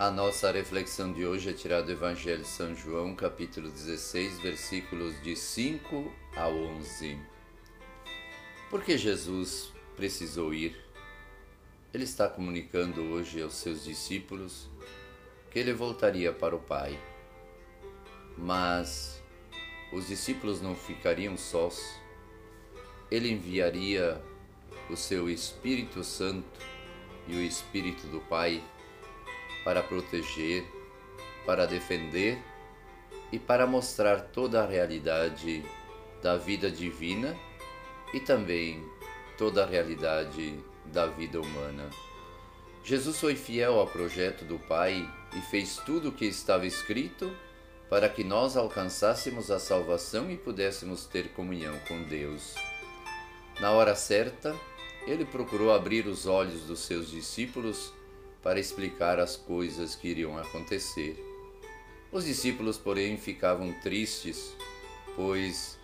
A nossa reflexão de hoje é tirada do Evangelho de São João, capítulo 16, versículos de 5 a 11. Por que Jesus precisou ir? Ele está comunicando hoje aos seus discípulos que ele voltaria para o Pai. Mas os discípulos não ficariam sós. Ele enviaria o seu Espírito Santo e o Espírito do Pai para proteger, para defender e para mostrar toda a realidade da vida divina e também toda a realidade da vida humana. Jesus foi fiel ao projeto do Pai e fez tudo o que estava escrito para que nós alcançássemos a salvação e pudéssemos ter comunhão com Deus. Na hora certa, ele procurou abrir os olhos dos seus discípulos para explicar as coisas que iriam acontecer. Os discípulos, porém, ficavam tristes, pois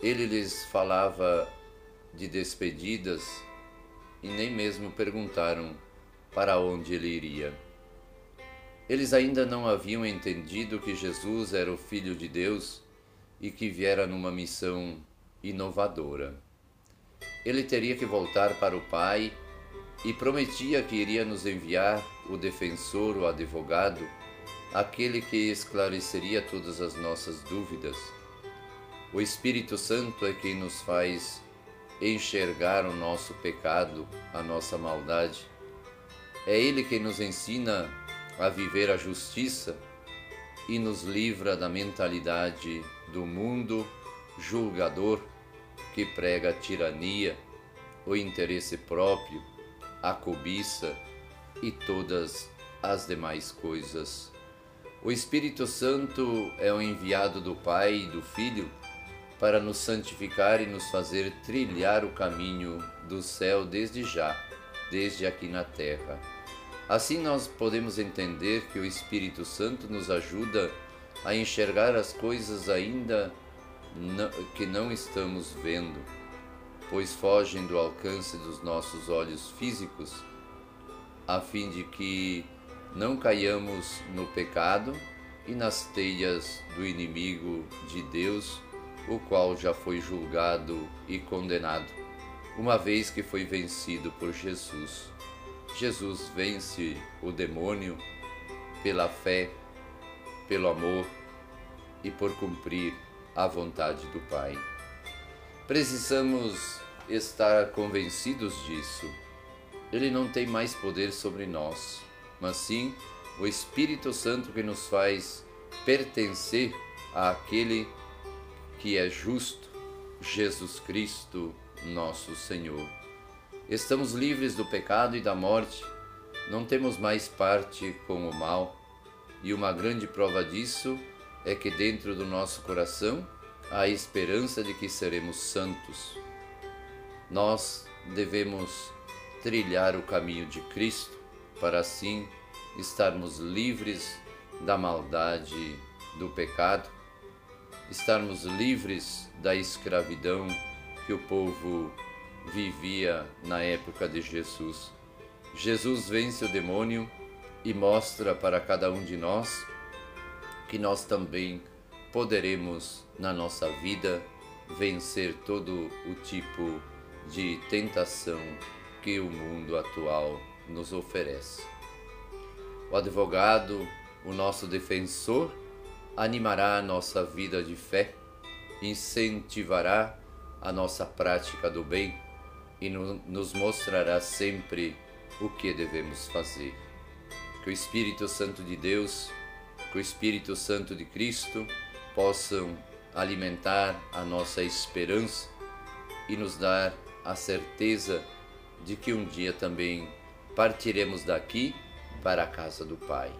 ele lhes falava de despedidas e nem mesmo perguntaram para onde ele iria. Eles ainda não haviam entendido que Jesus era o Filho de Deus e que viera numa missão inovadora. Ele teria que voltar para o Pai e prometia que iria nos enviar o defensor, o advogado, aquele que esclareceria todas as nossas dúvidas. O Espírito Santo é quem nos faz enxergar o nosso pecado, a nossa maldade. É Ele quem nos ensina a viver a justiça e nos livra da mentalidade do mundo julgador que prega a tirania, o interesse próprio, a cobiça e todas as demais coisas. O Espírito Santo é o enviado do Pai e do Filho para nos santificar e nos fazer trilhar o caminho do céu desde já, desde aqui na terra. Assim nós podemos entender que o Espírito Santo nos ajuda a enxergar as coisas ainda que não estamos vendo, pois fogem do alcance dos nossos olhos físicos, a fim de que não caiamos no pecado e nas teias do inimigo de Deus, o qual já foi julgado e condenado, uma vez que foi vencido por Jesus. Jesus vence o demônio pela fé, pelo amor e por cumprir a vontade do Pai. Precisamos estar convencidos disso. Ele não tem mais poder sobre nós, mas sim o Espírito Santo que nos faz pertencer àquele que é justo, Jesus Cristo, nosso Senhor. Estamos livres do pecado e da morte, não temos mais parte com o mal, e uma grande prova disso é que dentro do nosso coração a esperança de que seremos santos. Nós devemos trilhar o caminho de Cristo para assim estarmos livres da maldade, do pecado, estarmos livres da escravidão que o povo vivia na época de Jesus. Jesus vence o demônio e mostra para cada um de nós que nós também poderemos na nossa vida vencer todo o tipo de tentação que o mundo atual nos oferece. O advogado, o nosso defensor, animará a nossa vida de fé, incentivará a nossa prática do bem e nos mostrará sempre o que devemos fazer. Que o Espírito Santo de Deus, que o Espírito Santo de Cristo possam alimentar a nossa esperança e nos dar a certeza de que um dia também partiremos daqui para a casa do Pai.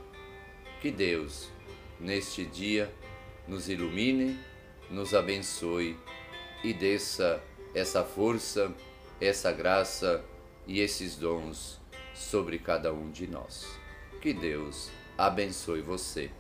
Que Deus, neste dia, nos ilumine, nos abençoe e desça essa força essa graça e esses dons sobre cada um de nós. Que Deus abençoe você.